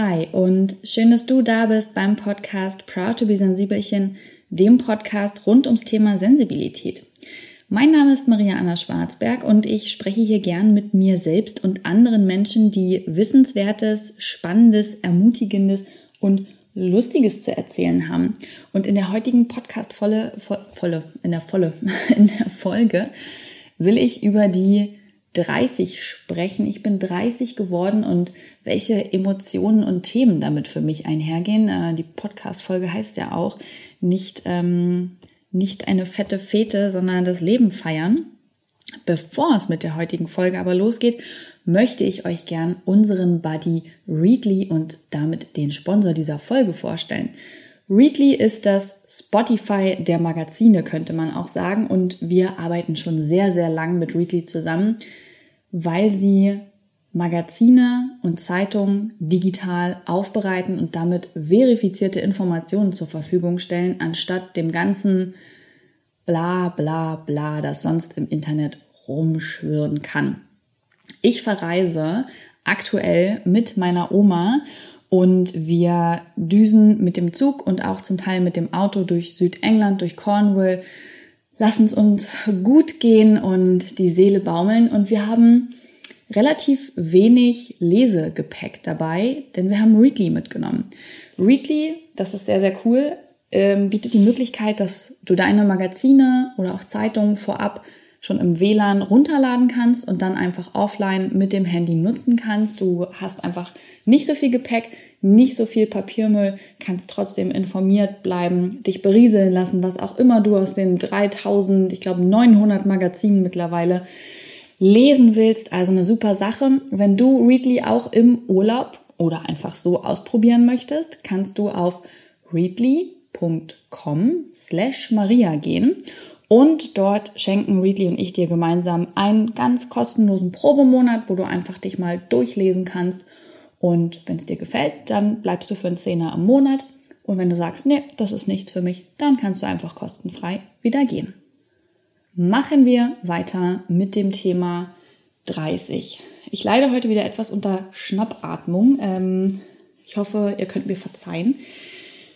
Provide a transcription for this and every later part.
Hi und schön, dass du da bist beim Podcast Proud to be Sensibelchen, dem Podcast rund ums Thema Sensibilität. Mein Name ist Maria Anna Schwarzberg und ich spreche hier gern mit mir selbst und anderen Menschen, die Wissenswertes, Spannendes, Ermutigendes und Lustiges zu erzählen haben. Und in der heutigen Podcast-Volle, volle, in der Volle, in der Folge will ich über die 30 sprechen. Ich bin 30 geworden und welche Emotionen und Themen damit für mich einhergehen. Äh, die Podcast-Folge heißt ja auch nicht, ähm, nicht eine fette Fete, sondern das Leben feiern. Bevor es mit der heutigen Folge aber losgeht, möchte ich euch gern unseren Buddy Readly und damit den Sponsor dieser Folge vorstellen. Readly ist das Spotify der Magazine, könnte man auch sagen. Und wir arbeiten schon sehr, sehr lang mit Readly zusammen, weil sie Magazine und Zeitungen digital aufbereiten und damit verifizierte Informationen zur Verfügung stellen, anstatt dem ganzen bla bla bla, das sonst im Internet rumschwirren kann. Ich verreise aktuell mit meiner Oma und wir düsen mit dem Zug und auch zum Teil mit dem Auto durch Südengland, durch Cornwall, lassen es uns gut gehen und die Seele baumeln. Und wir haben relativ wenig Lesegepäck dabei, denn wir haben Readly mitgenommen. Readly, das ist sehr, sehr cool, ähm, bietet die Möglichkeit, dass du deine Magazine oder auch Zeitungen vorab schon im WLAN runterladen kannst und dann einfach offline mit dem Handy nutzen kannst. Du hast einfach nicht so viel Gepäck, nicht so viel Papiermüll, kannst trotzdem informiert bleiben, dich berieseln lassen, was auch immer du aus den 3000, ich glaube 900 Magazinen mittlerweile lesen willst. Also eine super Sache. Wenn du Readly auch im Urlaub oder einfach so ausprobieren möchtest, kannst du auf readly.com slash Maria gehen und dort schenken Readly und ich dir gemeinsam einen ganz kostenlosen Probemonat, wo du einfach dich mal durchlesen kannst. Und wenn es dir gefällt, dann bleibst du für einen Zehner im Monat. Und wenn du sagst, nee, das ist nichts für mich, dann kannst du einfach kostenfrei wieder gehen. Machen wir weiter mit dem Thema 30. Ich leide heute wieder etwas unter Schnappatmung. Ähm, ich hoffe, ihr könnt mir verzeihen.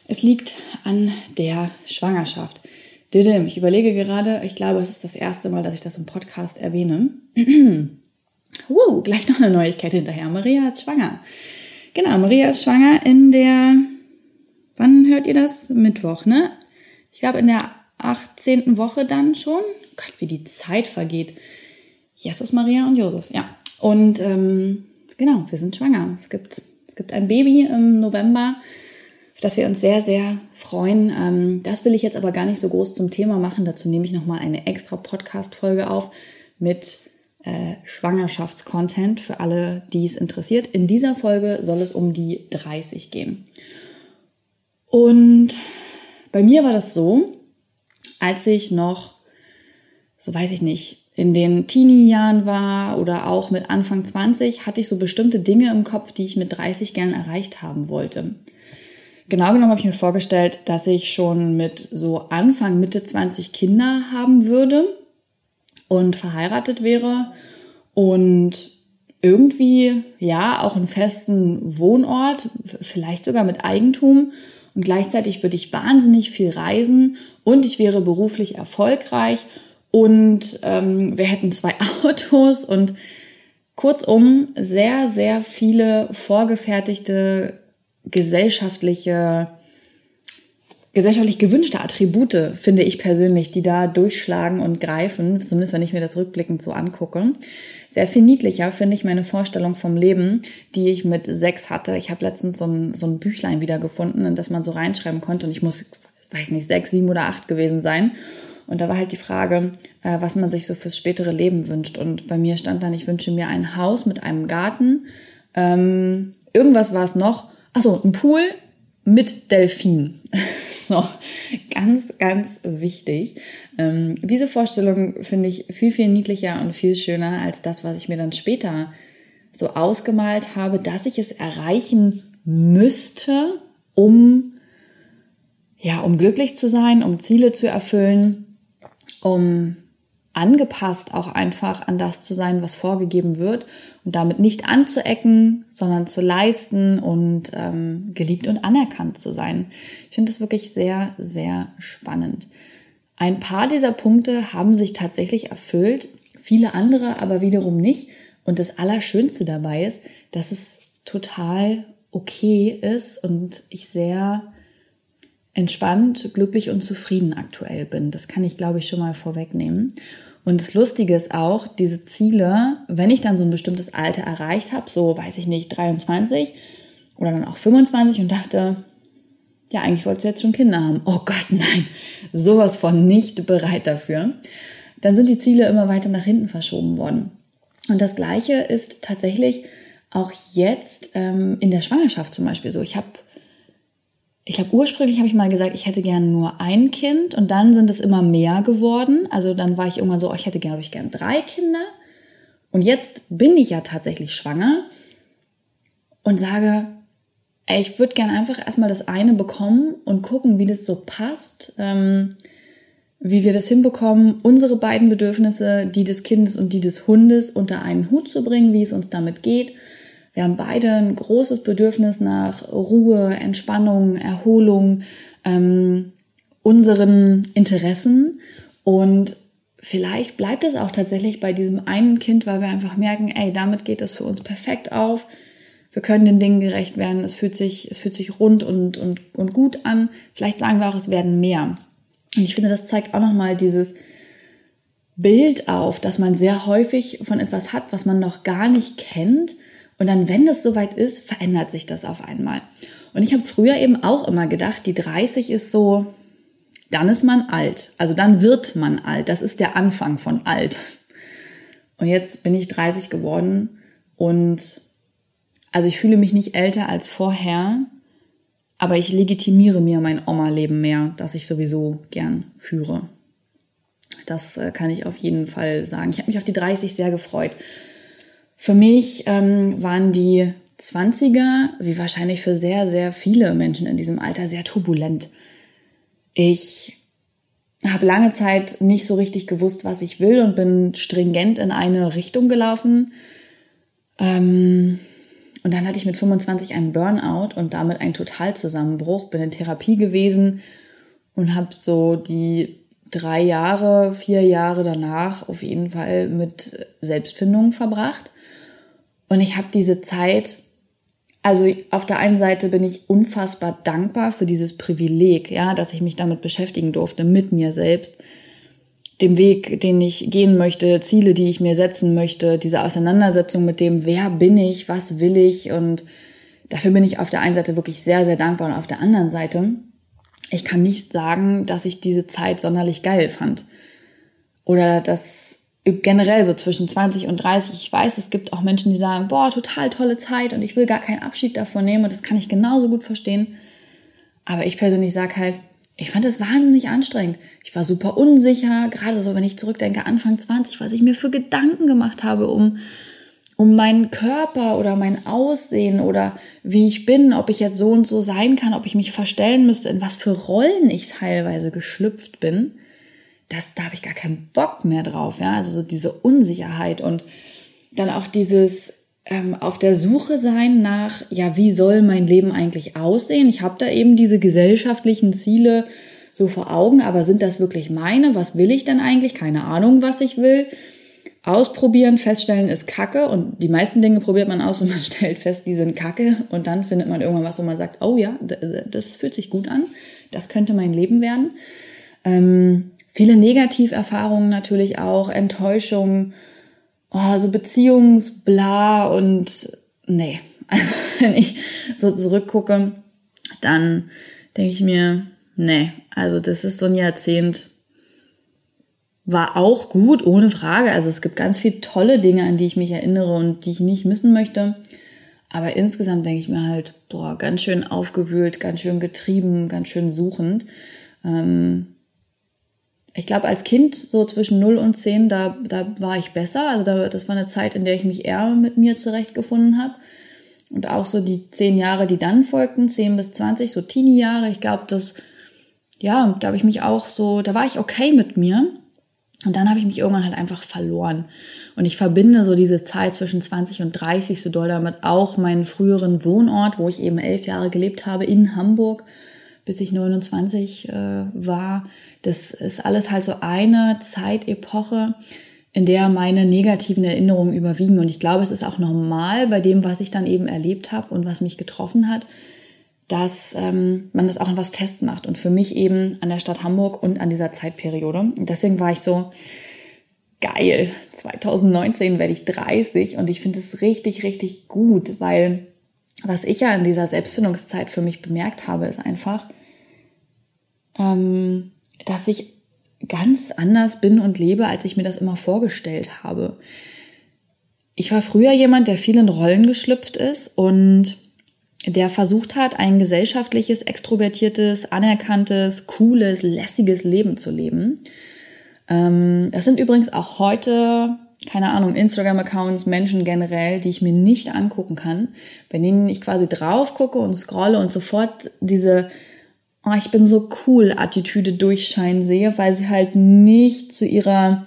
Es liegt an der Schwangerschaft. Didim, ich überlege gerade, ich glaube, es ist das erste Mal, dass ich das im Podcast erwähne. uh, gleich noch eine Neuigkeit hinterher. Maria ist schwanger. Genau, Maria ist schwanger in der, wann hört ihr das? Mittwoch, ne? Ich glaube in der 18. Woche dann schon. Gott, wie die Zeit vergeht. Jesus, Maria und Josef, ja. Und ähm, genau, wir sind schwanger. Es gibt, es gibt ein Baby im November dass wir uns sehr, sehr freuen. Ähm, das will ich jetzt aber gar nicht so groß zum Thema machen. Dazu nehme ich nochmal eine extra Podcast-Folge auf mit äh, Schwangerschaftscontent für alle, die es interessiert. In dieser Folge soll es um die 30 gehen. Und bei mir war das so, als ich noch, so weiß ich nicht, in den Teenie-Jahren war oder auch mit Anfang 20, hatte ich so bestimmte Dinge im Kopf, die ich mit 30 gern erreicht haben wollte. Genau genommen habe ich mir vorgestellt, dass ich schon mit so Anfang, Mitte 20 Kinder haben würde und verheiratet wäre und irgendwie, ja, auch einen festen Wohnort, vielleicht sogar mit Eigentum. Und gleichzeitig würde ich wahnsinnig viel reisen und ich wäre beruflich erfolgreich und ähm, wir hätten zwei Autos und kurzum sehr, sehr viele vorgefertigte gesellschaftliche, gesellschaftlich gewünschte Attribute, finde ich persönlich, die da durchschlagen und greifen, zumindest wenn ich mir das rückblickend so angucke. Sehr viel niedlicher finde ich meine Vorstellung vom Leben, die ich mit sechs hatte. Ich habe letztens so ein, so ein Büchlein wieder gefunden, in das man so reinschreiben konnte und ich muss, weiß nicht, sechs, sieben oder acht gewesen sein. Und da war halt die Frage, äh, was man sich so fürs spätere Leben wünscht. Und bei mir stand dann, ich wünsche mir ein Haus mit einem Garten. Ähm, irgendwas war es noch. Achso, ein Pool mit Delfin. so, ganz, ganz wichtig. Ähm, diese Vorstellung finde ich viel, viel niedlicher und viel schöner als das, was ich mir dann später so ausgemalt habe, dass ich es erreichen müsste, um, ja, um glücklich zu sein, um Ziele zu erfüllen, um angepasst, auch einfach an das zu sein, was vorgegeben wird und damit nicht anzuecken, sondern zu leisten und ähm, geliebt und anerkannt zu sein. Ich finde das wirklich sehr, sehr spannend. Ein paar dieser Punkte haben sich tatsächlich erfüllt, viele andere aber wiederum nicht. Und das Allerschönste dabei ist, dass es total okay ist und ich sehr entspannt, glücklich und zufrieden aktuell bin. Das kann ich, glaube ich, schon mal vorwegnehmen. Und das Lustige ist auch, diese Ziele, wenn ich dann so ein bestimmtes Alter erreicht habe, so weiß ich nicht, 23 oder dann auch 25 und dachte, ja, eigentlich wolltest du jetzt schon Kinder haben. Oh Gott, nein, sowas von nicht bereit dafür. Dann sind die Ziele immer weiter nach hinten verschoben worden. Und das Gleiche ist tatsächlich auch jetzt ähm, in der Schwangerschaft zum Beispiel so. Ich habe ich glaube, ursprünglich habe ich mal gesagt, ich hätte gerne nur ein Kind und dann sind es immer mehr geworden. Also dann war ich irgendwann so, oh, ich hätte gerne, ich gerne drei Kinder. Und jetzt bin ich ja tatsächlich schwanger und sage, ey, ich würde gerne einfach erstmal das eine bekommen und gucken, wie das so passt, ähm, wie wir das hinbekommen, unsere beiden Bedürfnisse, die des Kindes und die des Hundes, unter einen Hut zu bringen, wie es uns damit geht wir haben beide ein großes Bedürfnis nach Ruhe, Entspannung, Erholung, ähm, unseren Interessen. Und vielleicht bleibt es auch tatsächlich bei diesem einen Kind, weil wir einfach merken, ey, damit geht es für uns perfekt auf. Wir können den Dingen gerecht werden. Es fühlt sich, es fühlt sich rund und, und, und gut an. Vielleicht sagen wir auch, es werden mehr. Und ich finde, das zeigt auch nochmal dieses Bild auf, dass man sehr häufig von etwas hat, was man noch gar nicht kennt und dann, wenn das soweit ist, verändert sich das auf einmal. Und ich habe früher eben auch immer gedacht, die 30 ist so, dann ist man alt. Also dann wird man alt. Das ist der Anfang von alt. Und jetzt bin ich 30 geworden und also ich fühle mich nicht älter als vorher, aber ich legitimiere mir mein Oma-Leben mehr, das ich sowieso gern führe. Das äh, kann ich auf jeden Fall sagen. Ich habe mich auf die 30 sehr gefreut. Für mich ähm, waren die 20er, wie wahrscheinlich für sehr, sehr viele Menschen in diesem Alter, sehr turbulent. Ich habe lange Zeit nicht so richtig gewusst, was ich will und bin stringent in eine Richtung gelaufen. Ähm, und dann hatte ich mit 25 einen Burnout und damit einen Totalzusammenbruch, bin in Therapie gewesen und habe so die drei Jahre, vier Jahre danach auf jeden Fall mit Selbstfindung verbracht. Und ich habe diese Zeit, also auf der einen Seite bin ich unfassbar dankbar für dieses Privileg, ja, dass ich mich damit beschäftigen durfte, mit mir selbst, dem Weg, den ich gehen möchte, Ziele, die ich mir setzen möchte, diese Auseinandersetzung mit dem, wer bin ich, was will ich? Und dafür bin ich auf der einen Seite wirklich sehr, sehr dankbar und auf der anderen Seite, ich kann nicht sagen, dass ich diese Zeit sonderlich geil fand oder dass generell so zwischen 20 und 30. Ich weiß, es gibt auch Menschen, die sagen, boah, total tolle Zeit und ich will gar keinen Abschied davon nehmen und das kann ich genauso gut verstehen. Aber ich persönlich sage halt, ich fand das wahnsinnig anstrengend. Ich war super unsicher, gerade so, wenn ich zurückdenke, Anfang 20, was ich mir für Gedanken gemacht habe, um, um meinen Körper oder mein Aussehen oder wie ich bin, ob ich jetzt so und so sein kann, ob ich mich verstellen müsste, in was für Rollen ich teilweise geschlüpft bin das, da habe ich gar keinen Bock mehr drauf, ja, also so diese Unsicherheit und dann auch dieses ähm, auf der Suche sein nach, ja, wie soll mein Leben eigentlich aussehen? Ich habe da eben diese gesellschaftlichen Ziele so vor Augen, aber sind das wirklich meine? Was will ich denn eigentlich? Keine Ahnung, was ich will. Ausprobieren, feststellen ist Kacke und die meisten Dinge probiert man aus und man stellt fest, die sind Kacke und dann findet man irgendwann was, wo man sagt, oh ja, das fühlt sich gut an, das könnte mein Leben werden. Ähm, Viele Negativerfahrungen natürlich auch, Enttäuschung, oh, so Beziehungsbla und nee. Also wenn ich so zurückgucke, dann denke ich mir, nee, also das ist so ein Jahrzehnt, war auch gut, ohne Frage. Also es gibt ganz viele tolle Dinge, an die ich mich erinnere und die ich nicht missen möchte. Aber insgesamt denke ich mir halt, boah, ganz schön aufgewühlt, ganz schön getrieben, ganz schön suchend. Ähm, ich glaube, als Kind, so zwischen 0 und 10, da, da war ich besser. Also da, das war eine Zeit, in der ich mich eher mit mir zurechtgefunden habe. Und auch so die zehn Jahre, die dann folgten, 10 bis 20, so Teenie-Jahre, ich glaube, das, ja, da habe ich mich auch so, da war ich okay mit mir. Und dann habe ich mich irgendwann halt einfach verloren. Und ich verbinde so diese Zeit zwischen 20 und 30 so doll damit auch meinen früheren Wohnort, wo ich eben elf Jahre gelebt habe in Hamburg, bis ich 29 äh, war. Das ist alles halt so eine Zeitepoche, in der meine negativen Erinnerungen überwiegen. Und ich glaube, es ist auch normal bei dem, was ich dann eben erlebt habe und was mich getroffen hat, dass ähm, man das auch an was festmacht. Und für mich eben an der Stadt Hamburg und an dieser Zeitperiode. Und deswegen war ich so, geil, 2019 werde ich 30 und ich finde es richtig, richtig gut, weil was ich ja in dieser Selbstfindungszeit für mich bemerkt habe, ist einfach, ähm, dass ich ganz anders bin und lebe, als ich mir das immer vorgestellt habe. Ich war früher jemand, der vielen Rollen geschlüpft ist und der versucht hat, ein gesellschaftliches, extrovertiertes, anerkanntes, cooles, lässiges Leben zu leben. Ähm, das sind übrigens auch heute, keine Ahnung, Instagram-Accounts, Menschen generell, die ich mir nicht angucken kann, bei denen ich quasi drauf gucke und scrolle und sofort diese oh, ich bin so cool Attitüde durchscheinen sehe, weil sie halt nicht zu ihrer,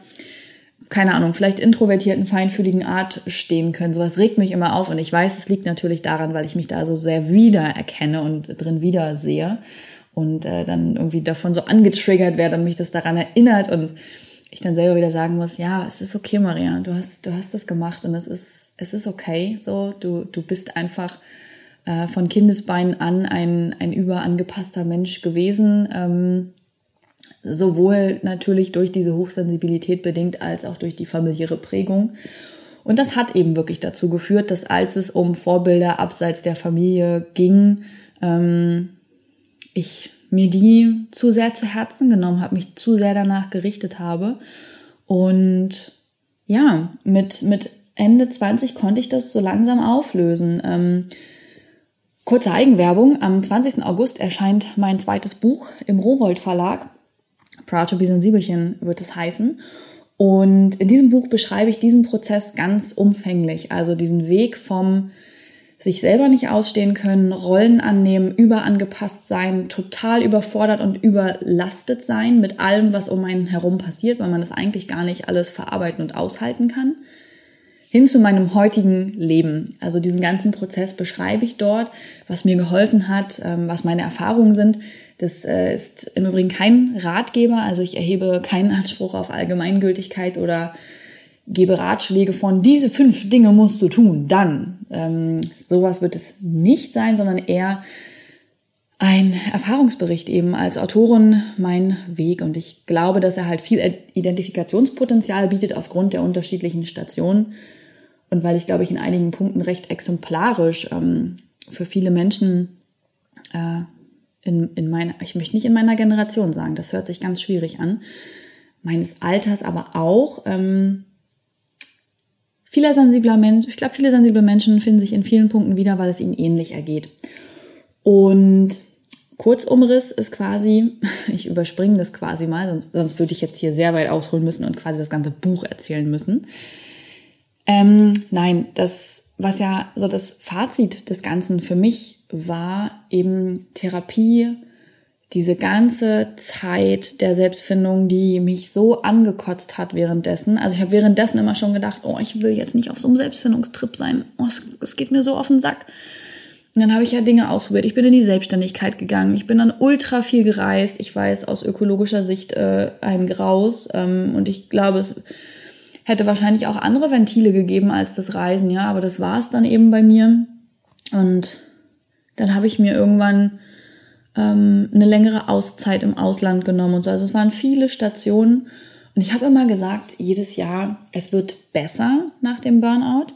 keine Ahnung, vielleicht introvertierten, feinfühligen Art stehen können. Sowas regt mich immer auf und ich weiß, es liegt natürlich daran, weil ich mich da so sehr wiedererkenne und drin wiedersehe und äh, dann irgendwie davon so angetriggert werde und mich das daran erinnert und ich dann selber wieder sagen muss, ja, es ist okay, Maria, du hast, du hast das gemacht und es ist, es ist okay, so, du, du bist einfach äh, von Kindesbeinen an ein, ein überangepasster Mensch gewesen. Ähm, sowohl natürlich durch diese Hochsensibilität bedingt als auch durch die familiäre Prägung. Und das hat eben wirklich dazu geführt, dass als es um Vorbilder abseits der Familie ging, ähm, ich mir die zu sehr zu Herzen genommen habe, mich zu sehr danach gerichtet habe. Und ja, mit, mit Ende 20 konnte ich das so langsam auflösen. Ähm, Kurze Eigenwerbung. Am 20. August erscheint mein zweites Buch im Rowold Verlag. Proud to be Sensibelchen wird es heißen. Und in diesem Buch beschreibe ich diesen Prozess ganz umfänglich. Also diesen Weg vom sich selber nicht ausstehen können, Rollen annehmen, überangepasst sein, total überfordert und überlastet sein mit allem, was um einen herum passiert, weil man das eigentlich gar nicht alles verarbeiten und aushalten kann hin zu meinem heutigen Leben. Also diesen ganzen Prozess beschreibe ich dort, was mir geholfen hat, ähm, was meine Erfahrungen sind. Das äh, ist im Übrigen kein Ratgeber, also ich erhebe keinen Anspruch auf Allgemeingültigkeit oder gebe Ratschläge von, diese fünf Dinge musst du tun, dann. Ähm, sowas wird es nicht sein, sondern eher ein Erfahrungsbericht eben als Autorin mein Weg und ich glaube, dass er halt viel Identifikationspotenzial bietet aufgrund der unterschiedlichen Stationen und weil ich, glaube ich, in einigen Punkten recht exemplarisch ähm, für viele Menschen äh, in, in meiner, ich möchte nicht in meiner Generation sagen, das hört sich ganz schwierig an, meines Alters, aber auch ähm, vieler sensibler Mensch, ich glaube, viele sensible Menschen finden sich in vielen Punkten wieder, weil es ihnen ähnlich ergeht. Und Kurzumriss ist quasi, ich überspringe das quasi mal, sonst, sonst würde ich jetzt hier sehr weit ausholen müssen und quasi das ganze Buch erzählen müssen. Ähm, nein, das, was ja so das Fazit des Ganzen für mich war, eben Therapie, diese ganze Zeit der Selbstfindung, die mich so angekotzt hat währenddessen. Also ich habe währenddessen immer schon gedacht, oh, ich will jetzt nicht auf so einem Selbstfindungstrip sein. Oh, es, es geht mir so auf den Sack. Und dann habe ich ja Dinge ausprobiert. Ich bin in die Selbstständigkeit gegangen. Ich bin dann ultra viel gereist. Ich weiß aus ökologischer Sicht äh, ein Graus. Ähm, und ich glaube, es Hätte wahrscheinlich auch andere Ventile gegeben als das Reisen, ja, aber das war es dann eben bei mir. Und dann habe ich mir irgendwann ähm, eine längere Auszeit im Ausland genommen und so. Also es waren viele Stationen. Und ich habe immer gesagt, jedes Jahr, es wird besser nach dem Burnout.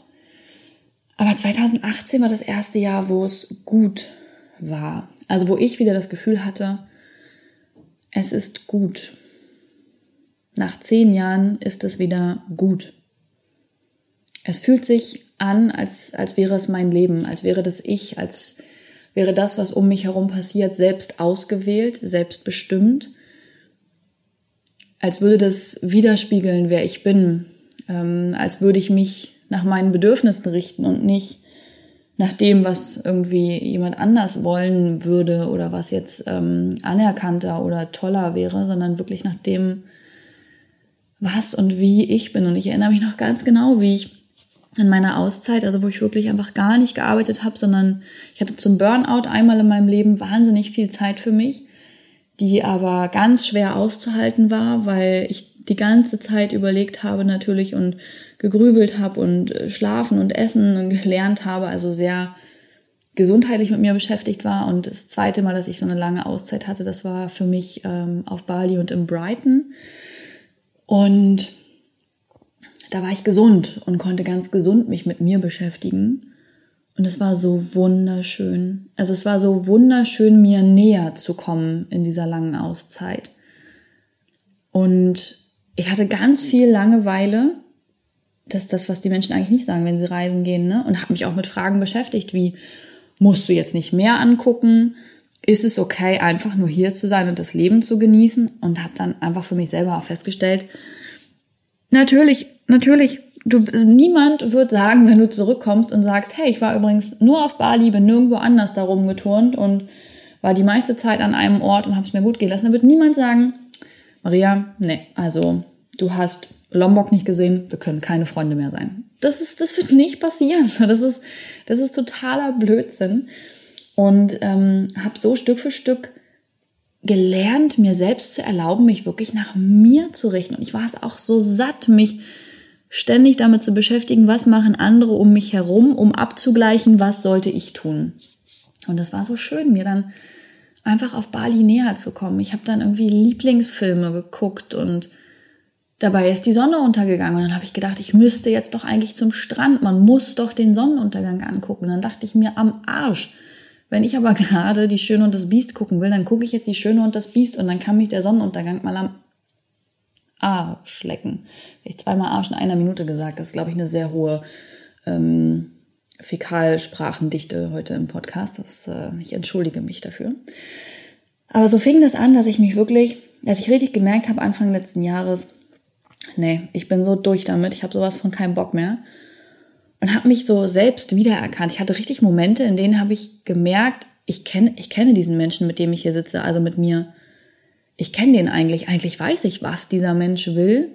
Aber 2018 war das erste Jahr, wo es gut war. Also wo ich wieder das Gefühl hatte, es ist gut. Nach zehn Jahren ist es wieder gut. Es fühlt sich an, als, als wäre es mein Leben, als wäre das ich, als wäre das, was um mich herum passiert, selbst ausgewählt, selbst bestimmt, als würde das widerspiegeln, wer ich bin, ähm, als würde ich mich nach meinen Bedürfnissen richten und nicht nach dem, was irgendwie jemand anders wollen würde oder was jetzt ähm, anerkannter oder toller wäre, sondern wirklich nach dem, was und wie ich bin. Und ich erinnere mich noch ganz genau, wie ich in meiner Auszeit, also wo ich wirklich einfach gar nicht gearbeitet habe, sondern ich hatte zum Burnout einmal in meinem Leben wahnsinnig viel Zeit für mich, die aber ganz schwer auszuhalten war, weil ich die ganze Zeit überlegt habe natürlich und gegrübelt habe und äh, schlafen und essen und gelernt habe, also sehr gesundheitlich mit mir beschäftigt war. Und das zweite Mal, dass ich so eine lange Auszeit hatte, das war für mich ähm, auf Bali und in Brighton. Und da war ich gesund und konnte ganz gesund mich mit mir beschäftigen. Und es war so wunderschön. Also es war so wunderschön, mir näher zu kommen in dieser langen Auszeit. Und ich hatte ganz viel Langeweile. Das ist das, was die Menschen eigentlich nicht sagen, wenn sie reisen gehen. Ne? Und habe mich auch mit Fragen beschäftigt, wie musst du jetzt nicht mehr angucken? Ist es okay, einfach nur hier zu sein und das Leben zu genießen? Und habe dann einfach für mich selber auch festgestellt, natürlich, natürlich, du, niemand wird sagen, wenn du zurückkommst und sagst, hey, ich war übrigens nur auf Bali, bin nirgendwo anders darum geturnt und war die meiste Zeit an einem Ort und habe es mir gut gehen lassen. Da wird niemand sagen, Maria, nee, also du hast Lombok nicht gesehen, wir können keine Freunde mehr sein. Das ist, das wird nicht passieren. Das ist, das ist totaler Blödsinn. Und ähm, habe so Stück für Stück gelernt, mir selbst zu erlauben, mich wirklich nach mir zu richten. Und ich war es auch so satt, mich ständig damit zu beschäftigen, was machen andere um mich herum, um abzugleichen, was sollte ich tun. Und das war so schön, mir dann einfach auf Bali näher zu kommen. Ich habe dann irgendwie Lieblingsfilme geguckt und dabei ist die Sonne untergegangen. Und dann habe ich gedacht, ich müsste jetzt doch eigentlich zum Strand. Man muss doch den Sonnenuntergang angucken. Und dann dachte ich mir, am Arsch. Wenn ich aber gerade die Schöne und das Biest gucken will, dann gucke ich jetzt die Schöne und das Biest und dann kann mich der Sonnenuntergang mal am Arsch lecken. Ich zweimal Arsch in einer Minute gesagt. Das ist, glaube ich, eine sehr hohe ähm, Fäkalsprachendichte heute im Podcast. Das, äh, ich entschuldige mich dafür. Aber so fing das an, dass ich mich wirklich, dass ich richtig gemerkt habe Anfang letzten Jahres, nee, ich bin so durch damit, ich habe sowas von keinem Bock mehr. Und habe mich so selbst wiedererkannt. Ich hatte richtig Momente, in denen habe ich gemerkt, ich kenne, ich kenne diesen Menschen, mit dem ich hier sitze, also mit mir. Ich kenne den eigentlich. Eigentlich weiß ich, was dieser Mensch will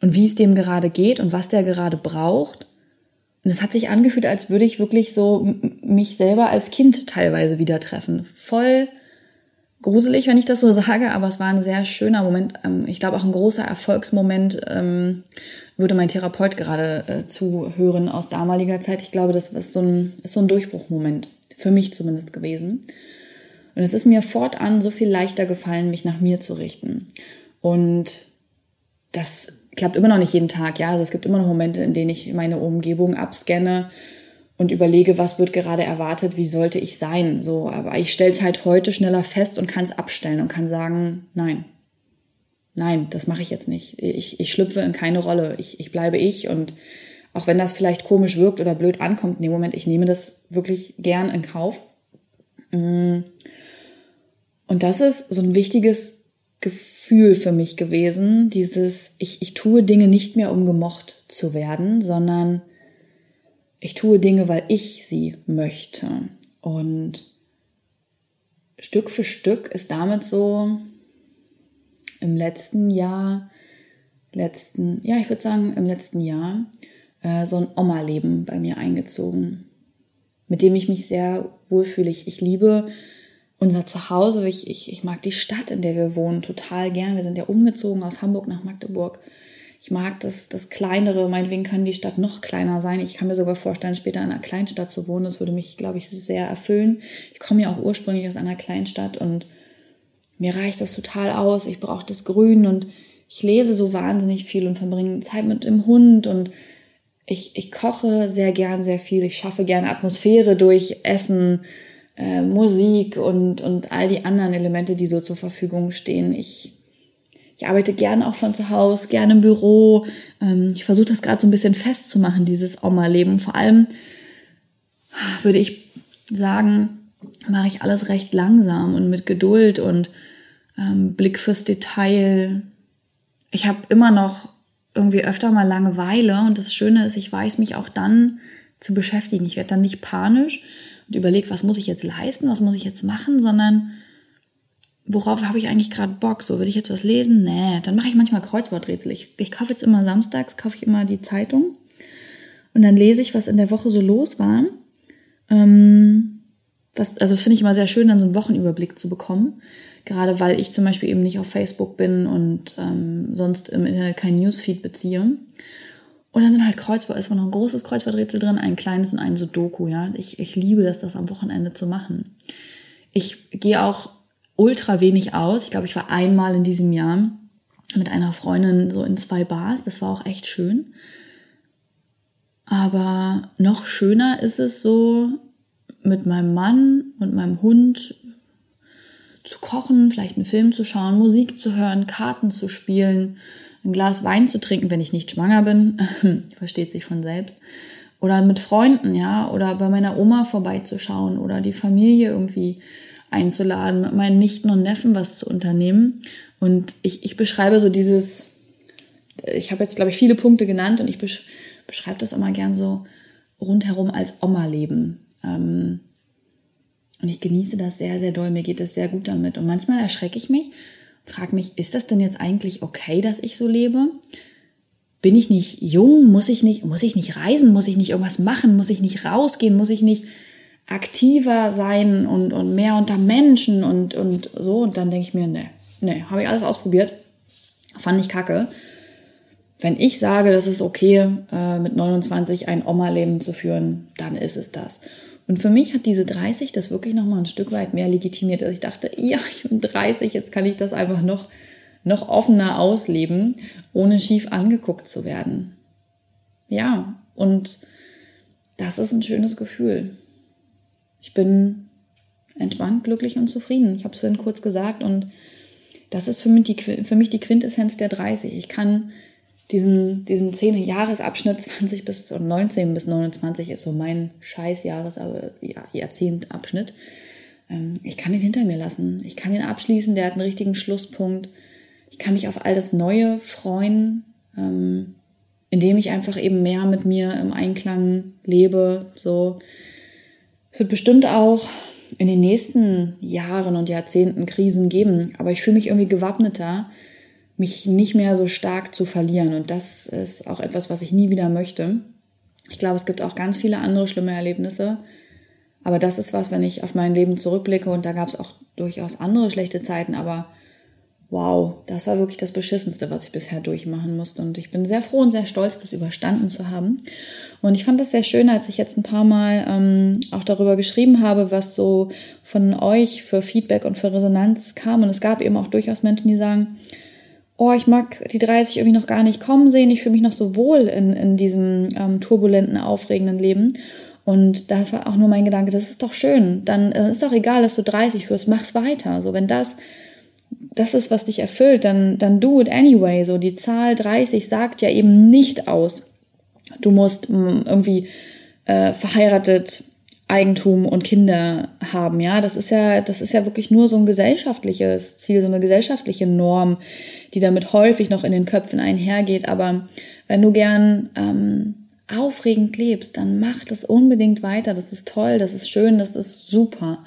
und wie es dem gerade geht und was der gerade braucht. Und es hat sich angefühlt, als würde ich wirklich so mich selber als Kind teilweise wieder treffen. Voll gruselig, wenn ich das so sage, aber es war ein sehr schöner Moment. Ähm, ich glaube auch ein großer Erfolgsmoment, ähm, würde mein Therapeut gerade äh, zuhören aus damaliger Zeit. Ich glaube, das ist so ein, ist so ein Durchbruchmoment, für mich zumindest gewesen. Und es ist mir fortan so viel leichter gefallen, mich nach mir zu richten. Und das klappt immer noch nicht jeden Tag, ja. Also es gibt immer noch Momente, in denen ich meine Umgebung abscanne und überlege, was wird gerade erwartet, wie sollte ich sein. So, aber ich stelle es halt heute schneller fest und kann es abstellen und kann sagen, nein. Nein, das mache ich jetzt nicht. Ich, ich schlüpfe in keine Rolle. Ich, ich bleibe ich und auch wenn das vielleicht komisch wirkt oder blöd ankommt in dem Moment, ich nehme das wirklich gern in Kauf. Mm. Und das ist so ein wichtiges Gefühl für mich gewesen, dieses, ich, ich tue Dinge nicht mehr, um gemocht zu werden, sondern ich tue Dinge, weil ich sie möchte. Und Stück für Stück ist damit so im letzten Jahr, letzten, ja, ich würde sagen, im letzten Jahr äh, so ein Oma-Leben bei mir eingezogen, mit dem ich mich sehr wohlfühle. Ich, ich liebe unser Zuhause. Ich, ich, ich mag die Stadt, in der wir wohnen, total gern. Wir sind ja umgezogen aus Hamburg nach Magdeburg. Ich mag das, das Kleinere. Meinetwegen kann die Stadt noch kleiner sein. Ich kann mir sogar vorstellen, später in einer Kleinstadt zu wohnen. Das würde mich, glaube ich, sehr erfüllen. Ich komme ja auch ursprünglich aus einer Kleinstadt und mir reicht das total aus. Ich brauche das Grün und ich lese so wahnsinnig viel und verbringe Zeit mit dem Hund und ich, ich koche sehr gern sehr viel. Ich schaffe gerne Atmosphäre durch Essen äh, Musik und, und all die anderen Elemente, die so zur Verfügung stehen. Ich, ich arbeite gerne auch von zu Hause, gerne im Büro. Ähm, ich versuche das gerade so ein bisschen festzumachen, dieses Oma-Leben. Vor allem würde ich sagen, mache ich alles recht langsam und mit Geduld und ähm, Blick fürs Detail. Ich habe immer noch irgendwie öfter mal Langeweile und das Schöne ist, ich weiß mich auch dann zu beschäftigen. Ich werde dann nicht panisch, und überlege, was muss ich jetzt leisten, was muss ich jetzt machen, sondern worauf habe ich eigentlich gerade Bock? So, will ich jetzt was lesen? Nee, dann mache ich manchmal Kreuzworträtsel. Ich, ich kaufe jetzt immer samstags, kaufe ich immer die Zeitung und dann lese ich, was in der Woche so los war. Ähm, was, also das finde ich immer sehr schön, dann so einen Wochenüberblick zu bekommen. Gerade weil ich zum Beispiel eben nicht auf Facebook bin und ähm, sonst im Internet kein Newsfeed beziehe. Und dann sind halt Kreuzwort, ist noch ein großes Kreuzworträtsel drin, ein kleines und ein Sudoku, ja. Ich, ich liebe das, das am Wochenende zu machen. Ich gehe auch ultra wenig aus. Ich glaube, ich war einmal in diesem Jahr mit einer Freundin so in zwei Bars. Das war auch echt schön. Aber noch schöner ist es so, mit meinem Mann und meinem Hund zu kochen, vielleicht einen Film zu schauen, Musik zu hören, Karten zu spielen, ein Glas Wein zu trinken, wenn ich nicht schwanger bin, versteht sich von selbst. Oder mit Freunden, ja, oder bei meiner Oma vorbeizuschauen oder die Familie irgendwie einzuladen, mit meinen Nichten und Neffen was zu unternehmen. Und ich, ich beschreibe so dieses, ich habe jetzt, glaube ich, viele Punkte genannt und ich beschreibe das immer gern so rundherum als Oma-Leben. Ähm, und ich genieße das sehr, sehr doll. Mir geht es sehr gut damit. Und manchmal erschrecke ich mich, frage mich, ist das denn jetzt eigentlich okay, dass ich so lebe? Bin ich nicht jung? Muss ich nicht, muss ich nicht reisen? Muss ich nicht irgendwas machen? Muss ich nicht rausgehen? Muss ich nicht aktiver sein und, und mehr unter Menschen und, und so? Und dann denke ich mir, nee, nee, habe ich alles ausprobiert. Fand ich kacke. Wenn ich sage, das ist okay, äh, mit 29 ein Oma-Leben zu führen, dann ist es das. Und für mich hat diese 30 das wirklich nochmal ein Stück weit mehr legitimiert, dass ich dachte, ja, ich bin 30, jetzt kann ich das einfach noch, noch offener ausleben, ohne schief angeguckt zu werden. Ja, und das ist ein schönes Gefühl. Ich bin entspannt, glücklich und zufrieden. Ich habe es vorhin kurz gesagt und das ist für mich, die, für mich die Quintessenz der 30. Ich kann diesen, diesen 10 Jahresabschnitt 20 bis 19 bis 29 ist so mein scheiß Jahres, Jahrzehntabschnitt. Ähm, ich kann ihn hinter mir lassen. Ich kann ihn abschließen. Der hat einen richtigen Schlusspunkt. Ich kann mich auf all das Neue freuen, ähm, indem ich einfach eben mehr mit mir im Einklang lebe. So. Es wird bestimmt auch in den nächsten Jahren und Jahrzehnten Krisen geben, aber ich fühle mich irgendwie gewappneter, mich nicht mehr so stark zu verlieren. Und das ist auch etwas, was ich nie wieder möchte. Ich glaube, es gibt auch ganz viele andere schlimme Erlebnisse. Aber das ist was, wenn ich auf mein Leben zurückblicke und da gab es auch durchaus andere schlechte Zeiten, aber wow, das war wirklich das Beschissenste, was ich bisher durchmachen musste. Und ich bin sehr froh und sehr stolz, das überstanden zu haben. Und ich fand das sehr schön, als ich jetzt ein paar Mal ähm, auch darüber geschrieben habe, was so von euch für Feedback und für Resonanz kam. Und es gab eben auch durchaus Menschen, die sagen, oh, ich mag die 30 irgendwie noch gar nicht kommen sehen, ich fühle mich noch so wohl in, in diesem ähm, turbulenten, aufregenden Leben. Und das war auch nur mein Gedanke, das ist doch schön. Dann äh, ist doch egal, dass du 30 wirst, mach's weiter. So, wenn das, das ist, was dich erfüllt, dann, dann do it anyway. So, die Zahl 30 sagt ja eben nicht aus, du musst mh, mm, irgendwie äh, verheiratet Eigentum und Kinder haben, ja, das ist ja, das ist ja wirklich nur so ein gesellschaftliches Ziel, so eine gesellschaftliche Norm, die damit häufig noch in den Köpfen einhergeht. Aber wenn du gern ähm, aufregend lebst, dann mach das unbedingt weiter. Das ist toll, das ist schön, das ist super.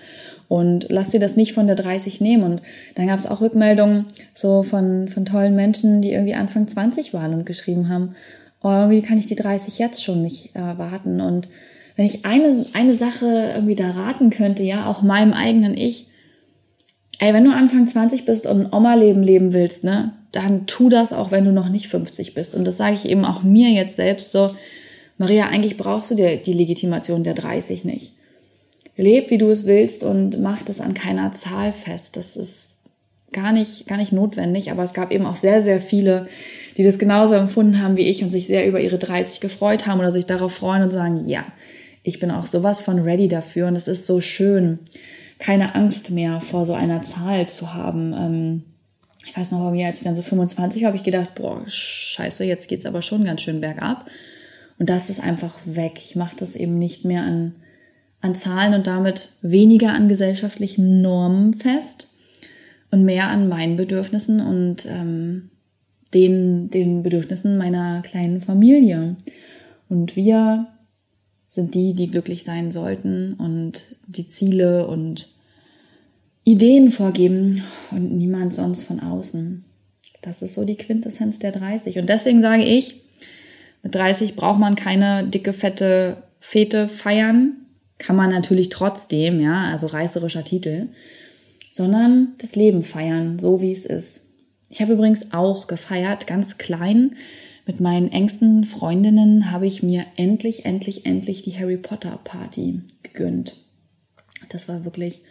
Und lass dir das nicht von der 30 nehmen. Und dann gab es auch Rückmeldungen so von, von tollen Menschen, die irgendwie Anfang 20 waren und geschrieben haben, oh, wie kann ich die 30 jetzt schon nicht äh? Und wenn ich eine, eine Sache irgendwie da raten könnte, ja, auch meinem eigenen Ich, ey, wenn du Anfang 20 bist und ein Oma-Leben leben willst, ne, dann tu das auch, wenn du noch nicht 50 bist. Und das sage ich eben auch mir jetzt selbst so, Maria, eigentlich brauchst du dir die Legitimation der 30 nicht. Leb, wie du es willst und mach das an keiner Zahl fest. Das ist gar nicht, gar nicht notwendig, aber es gab eben auch sehr, sehr viele, die das genauso empfunden haben wie ich und sich sehr über ihre 30 gefreut haben oder sich darauf freuen und sagen, ja, ich bin auch sowas von ready dafür und es ist so schön, keine Angst mehr vor so einer Zahl zu haben. Ähm, ich weiß noch, mir, als ich dann so 25 war, habe ich gedacht, boah, scheiße, jetzt geht's aber schon ganz schön bergab. Und das ist einfach weg. Ich mache das eben nicht mehr an, an Zahlen und damit weniger an gesellschaftlichen Normen fest und mehr an meinen Bedürfnissen und ähm, den, den Bedürfnissen meiner kleinen Familie. Und wir sind die, die glücklich sein sollten und die Ziele und Ideen vorgeben und niemand sonst von außen. Das ist so die Quintessenz der 30. Und deswegen sage ich, mit 30 braucht man keine dicke, fette Fete feiern. Kann man natürlich trotzdem, ja, also reißerischer Titel, sondern das Leben feiern, so wie es ist. Ich habe übrigens auch gefeiert, ganz klein. Mit meinen engsten Freundinnen habe ich mir endlich, endlich, endlich die Harry Potter Party gegönnt. Das war wirklich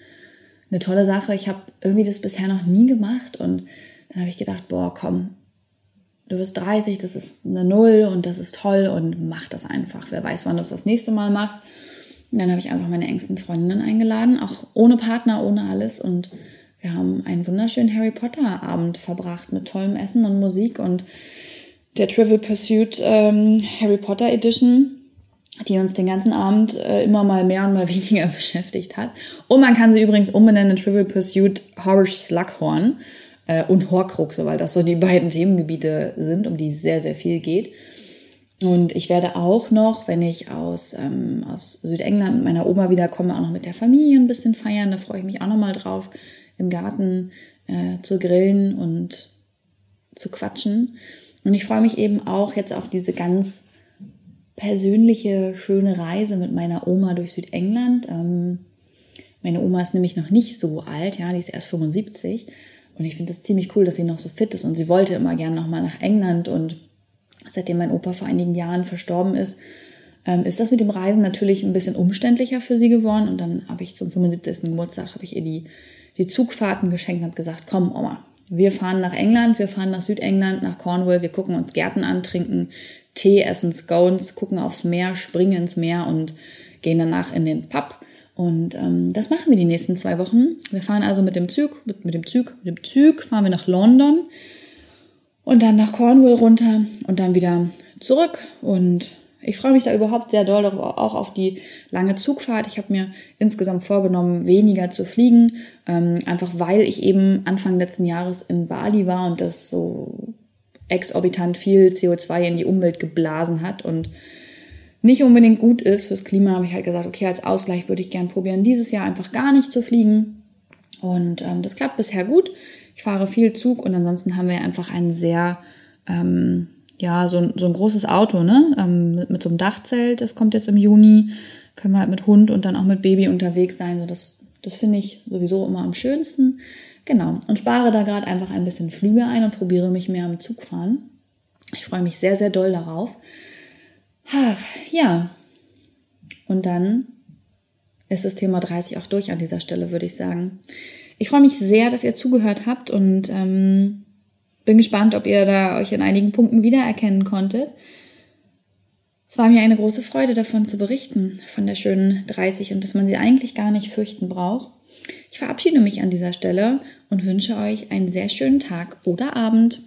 eine tolle Sache. Ich habe irgendwie das bisher noch nie gemacht und dann habe ich gedacht, boah, komm, du bist 30, das ist eine Null und das ist toll und mach das einfach. Wer weiß, wann du es das nächste Mal machst. Und dann habe ich einfach meine engsten Freundinnen eingeladen, auch ohne Partner, ohne alles und wir haben einen wunderschönen Harry Potter Abend verbracht mit tollem Essen und Musik und der Trivial Pursuit ähm, Harry Potter Edition die uns den ganzen Abend äh, immer mal mehr und mal weniger beschäftigt hat. Und man kann sie übrigens umbenennen in Trivial Pursuit Horror Slughorn äh, und Horcruxe, weil das so die beiden Themengebiete sind, um die sehr, sehr viel geht. Und ich werde auch noch, wenn ich aus, ähm, aus Südengland mit meiner Oma wiederkomme, auch noch mit der Familie ein bisschen feiern. Da freue ich mich auch noch mal drauf, im Garten äh, zu grillen und zu quatschen. Und ich freue mich eben auch jetzt auf diese ganz persönliche, schöne Reise mit meiner Oma durch Südengland. Ähm, meine Oma ist nämlich noch nicht so alt, ja, die ist erst 75. Und ich finde es ziemlich cool, dass sie noch so fit ist. Und sie wollte immer gern nochmal nach England. Und seitdem mein Opa vor einigen Jahren verstorben ist, ähm, ist das mit dem Reisen natürlich ein bisschen umständlicher für sie geworden. Und dann habe ich zum 75. Geburtstag, habe ich ihr die, die Zugfahrten geschenkt und habe gesagt, komm Oma, wir fahren nach England, wir fahren nach Südengland, nach Cornwall, wir gucken uns Gärten an, trinken Tee, essen Scones, gucken aufs Meer, springen ins Meer und gehen danach in den Pub. Und ähm, das machen wir die nächsten zwei Wochen. Wir fahren also mit dem Zug, mit, mit dem Zug, mit dem Zug fahren wir nach London und dann nach Cornwall runter und dann wieder zurück. Und ich freue mich da überhaupt sehr doll auch auf die lange Zugfahrt. Ich habe mir insgesamt vorgenommen, weniger zu fliegen, ähm, einfach weil ich eben Anfang letzten Jahres in Bali war und das so exorbitant viel CO2 in die Umwelt geblasen hat und nicht unbedingt gut ist fürs Klima, habe ich halt gesagt, okay, als Ausgleich würde ich gern probieren, dieses Jahr einfach gar nicht zu fliegen. Und ähm, das klappt bisher gut. Ich fahre viel Zug und ansonsten haben wir einfach ein sehr, ähm, ja, so, so ein großes Auto, ne? Ähm, mit, mit so einem Dachzelt. Das kommt jetzt im Juni. Können wir halt mit Hund und dann auch mit Baby unterwegs sein. So das, das finde ich sowieso immer am schönsten. Genau. Und spare da gerade einfach ein bisschen Flüge ein und probiere mich mehr am Zug fahren. Ich freue mich sehr, sehr doll darauf. Ach, ja. Und dann ist das Thema 30 auch durch an dieser Stelle, würde ich sagen. Ich freue mich sehr, dass ihr zugehört habt und ähm, bin gespannt, ob ihr da euch in einigen Punkten wiedererkennen konntet. Es war mir eine große Freude, davon zu berichten, von der schönen 30 und dass man sie eigentlich gar nicht fürchten braucht. Ich verabschiede mich an dieser Stelle und wünsche euch einen sehr schönen Tag oder Abend.